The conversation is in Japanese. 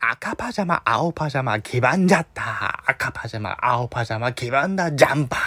赤パジャマ、青パジャマ、黄ばんじゃった。赤パジャマ、青パジャマ、黄ばんだジャンパー。